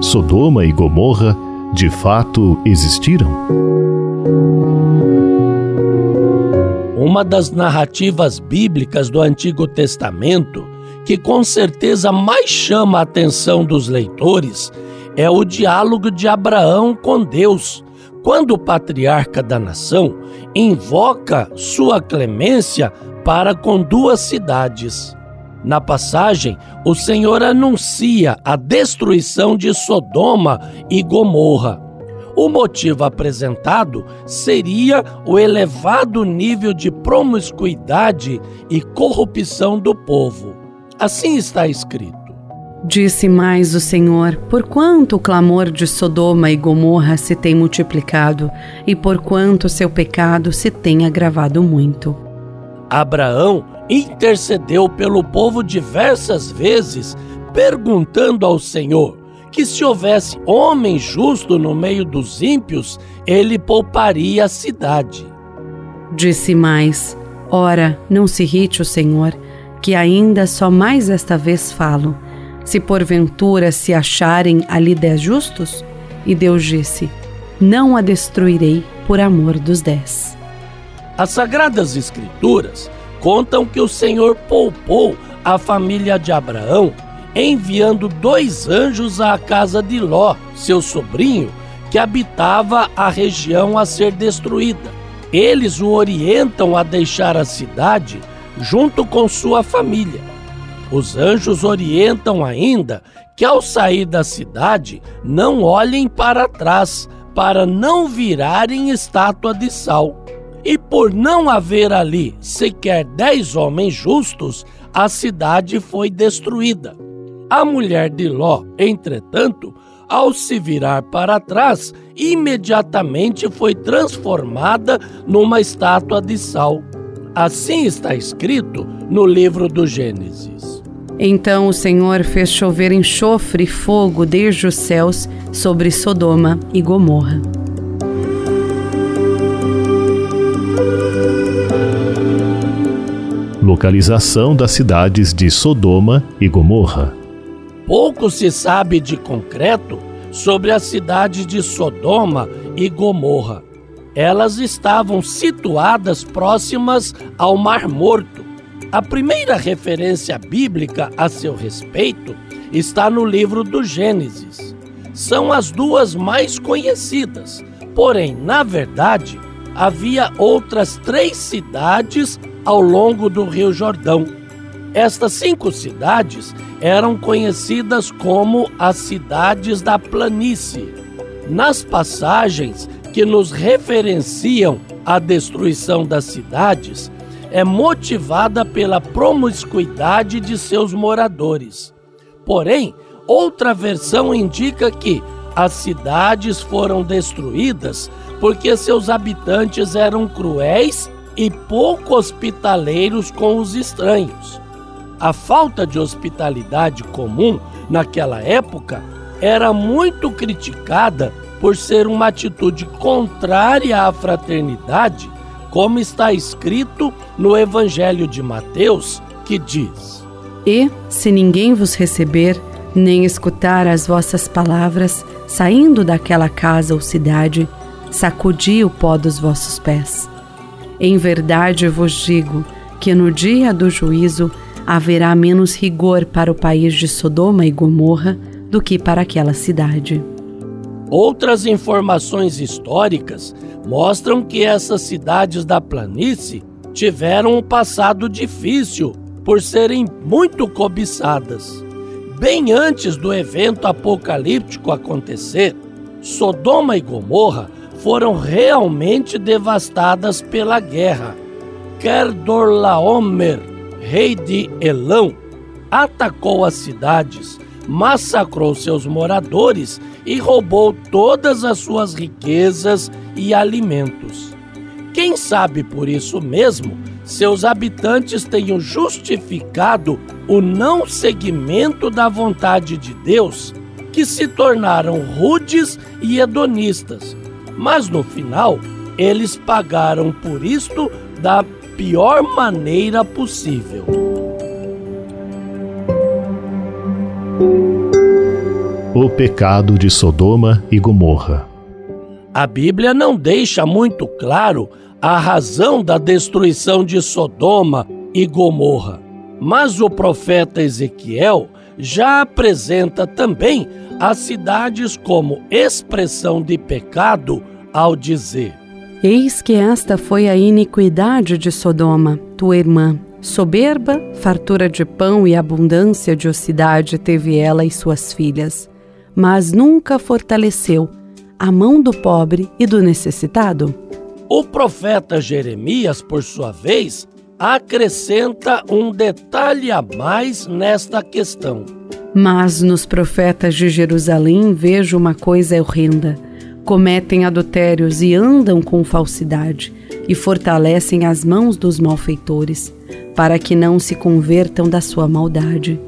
Sodoma e Gomorra de fato existiram? Uma das narrativas bíblicas do Antigo Testamento que com certeza mais chama a atenção dos leitores é o diálogo de Abraão com Deus, quando o patriarca da nação invoca sua clemência para com duas cidades. Na passagem, o Senhor anuncia a destruição de Sodoma e Gomorra. O motivo apresentado seria o elevado nível de promiscuidade e corrupção do povo. Assim está escrito. Disse mais o Senhor: Porquanto o clamor de Sodoma e Gomorra se tem multiplicado, e porquanto seu pecado se tem agravado muito. Abraão intercedeu pelo povo diversas vezes, perguntando ao Senhor que se houvesse homem justo no meio dos ímpios, ele pouparia a cidade. Disse mais: Ora, não se irrite o Senhor, que ainda só mais esta vez falo se porventura se acharem ali dez justos? E Deus disse: Não a destruirei por amor dos dez. As Sagradas Escrituras contam que o Senhor poupou a família de Abraão, enviando dois anjos à casa de Ló, seu sobrinho, que habitava a região a ser destruída. Eles o orientam a deixar a cidade junto com sua família os anjos orientam ainda que ao sair da cidade não olhem para trás, para não virarem estátua de sal. E por não haver ali sequer dez homens justos, a cidade foi destruída. A mulher de Ló, entretanto, ao se virar para trás, imediatamente foi transformada numa estátua de sal. Assim está escrito no livro do Gênesis. Então o Senhor fez chover enxofre e fogo desde os céus sobre Sodoma e Gomorra. Localização das cidades de Sodoma e Gomorra. Pouco se sabe de concreto sobre as cidades de Sodoma e Gomorra. Elas estavam situadas próximas ao Mar Morto a primeira referência bíblica a seu respeito está no livro do Gênesis. São as duas mais conhecidas, porém, na verdade, havia outras três cidades ao longo do Rio Jordão. Estas cinco cidades eram conhecidas como as cidades da planície. Nas passagens que nos referenciam a destruição das cidades, é motivada pela promiscuidade de seus moradores. Porém, outra versão indica que as cidades foram destruídas porque seus habitantes eram cruéis e pouco hospitaleiros com os estranhos. A falta de hospitalidade comum naquela época era muito criticada por ser uma atitude contrária à fraternidade como está escrito no Evangelho de Mateus, que diz: E, se ninguém vos receber, nem escutar as vossas palavras, saindo daquela casa ou cidade, sacudi o pó dos vossos pés. Em verdade vos digo que no dia do juízo haverá menos rigor para o país de Sodoma e Gomorra do que para aquela cidade. Outras informações históricas mostram que essas cidades da planície tiveram um passado difícil por serem muito cobiçadas. Bem antes do evento apocalíptico acontecer, Sodoma e Gomorra foram realmente devastadas pela guerra. Kerdorlaomer, rei de Elão, atacou as cidades, massacrou seus moradores e roubou todas as suas riquezas e alimentos. Quem sabe por isso mesmo seus habitantes tenham justificado o não seguimento da vontade de Deus, que se tornaram rudes e hedonistas, mas no final eles pagaram por isto da pior maneira possível. O pecado de Sodoma e Gomorra. A Bíblia não deixa muito claro a razão da destruição de Sodoma e Gomorra, mas o profeta Ezequiel já apresenta também as cidades como expressão de pecado ao dizer: Eis que esta foi a iniquidade de Sodoma, tua irmã. Soberba, fartura de pão e abundância de ocidade teve ela e suas filhas, mas nunca fortaleceu a mão do pobre e do necessitado. O profeta Jeremias, por sua vez, acrescenta um detalhe a mais nesta questão. Mas nos profetas de Jerusalém vejo uma coisa horrenda. Cometem adultérios e andam com falsidade, e fortalecem as mãos dos malfeitores, para que não se convertam da sua maldade.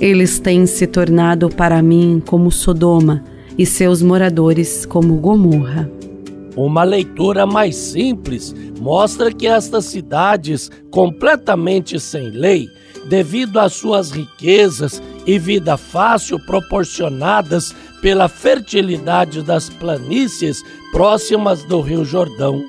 Eles têm se tornado para mim como Sodoma, e seus moradores como Gomorra. Uma leitura mais simples mostra que estas cidades, completamente sem lei, devido às suas riquezas e vida fácil proporcionadas pela fertilidade das planícies próximas do Rio Jordão.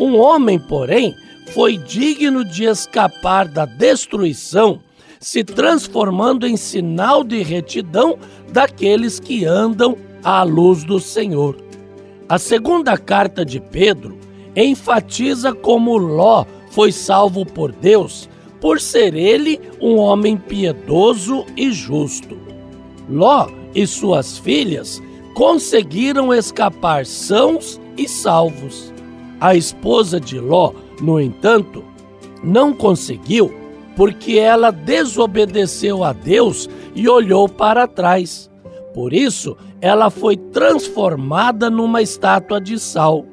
Um homem, porém, foi digno de escapar da destruição, se transformando em sinal de retidão daqueles que andam à luz do Senhor. A segunda carta de Pedro enfatiza como Ló foi salvo por Deus, por ser ele um homem piedoso e justo. Ló e suas filhas conseguiram escapar sãos e salvos. A esposa de Ló, no entanto, não conseguiu porque ela desobedeceu a Deus e olhou para trás. Por isso, ela foi transformada numa estátua de sal.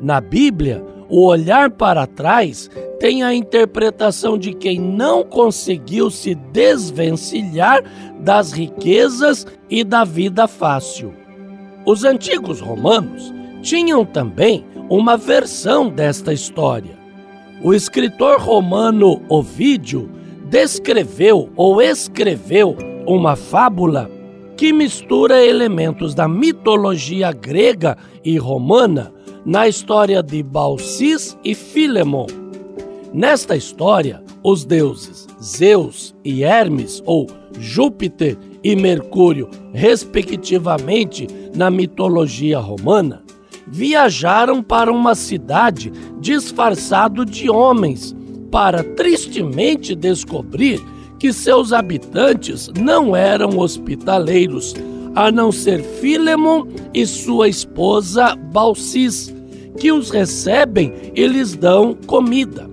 Na Bíblia, o olhar para trás tem a interpretação de quem não conseguiu se desvencilhar das riquezas e da vida fácil. Os antigos romanos tinham também uma versão desta história. O escritor romano Ovídio descreveu ou escreveu uma fábula que mistura elementos da mitologia grega e romana na história de Balsis e Filemon. Nesta história, os deuses Zeus e Hermes, ou Júpiter e Mercúrio, respectivamente na mitologia romana, viajaram para uma cidade disfarçado de homens para tristemente descobrir que seus habitantes não eram hospitaleiros, a não ser Filemon e sua esposa Balsis, que os recebem e lhes dão comida.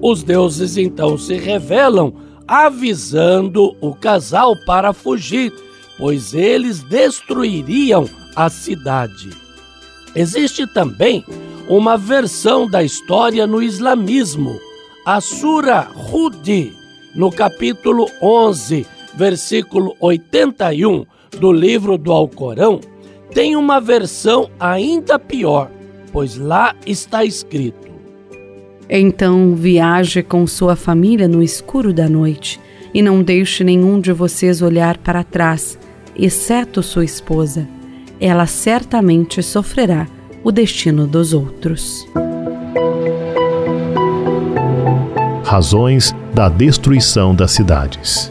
Os deuses então se revelam, avisando o casal para fugir, pois eles destruiriam a cidade. Existe também uma versão da história no islamismo, a Sura Hudi, no capítulo 11, versículo 81 do livro do Alcorão, tem uma versão ainda pior, pois lá está escrito: Então viaje com sua família no escuro da noite, e não deixe nenhum de vocês olhar para trás, exceto sua esposa. Ela certamente sofrerá o destino dos outros. Razões da destruição das cidades.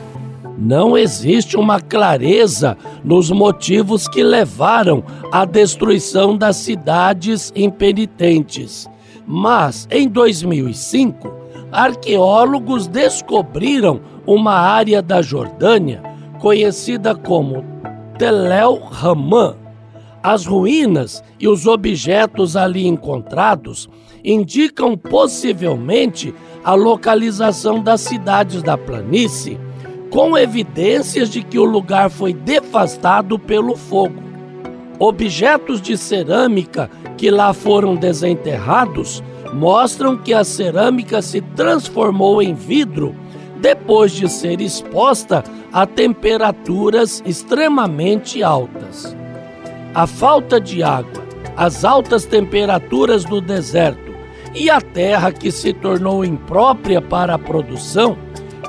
Não existe uma clareza nos motivos que levaram à destruição das cidades impenitentes. Mas, em 2005, arqueólogos descobriram uma área da Jordânia conhecida como Tel El Haman. As ruínas e os objetos ali encontrados indicam possivelmente a localização das cidades da planície, com evidências de que o lugar foi devastado pelo fogo. Objetos de cerâmica que lá foram desenterrados mostram que a cerâmica se transformou em vidro depois de ser exposta a temperaturas extremamente altas. A falta de água, as altas temperaturas do deserto e a terra que se tornou imprópria para a produção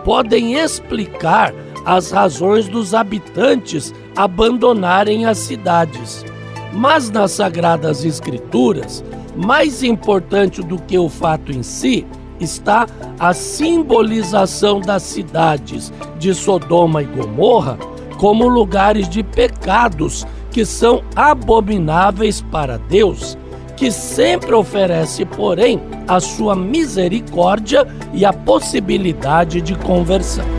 podem explicar as razões dos habitantes abandonarem as cidades. Mas nas Sagradas Escrituras, mais importante do que o fato em si, está a simbolização das cidades de Sodoma e Gomorra como lugares de pecados que são abomináveis para Deus, que sempre oferece, porém, a sua misericórdia e a possibilidade de conversão.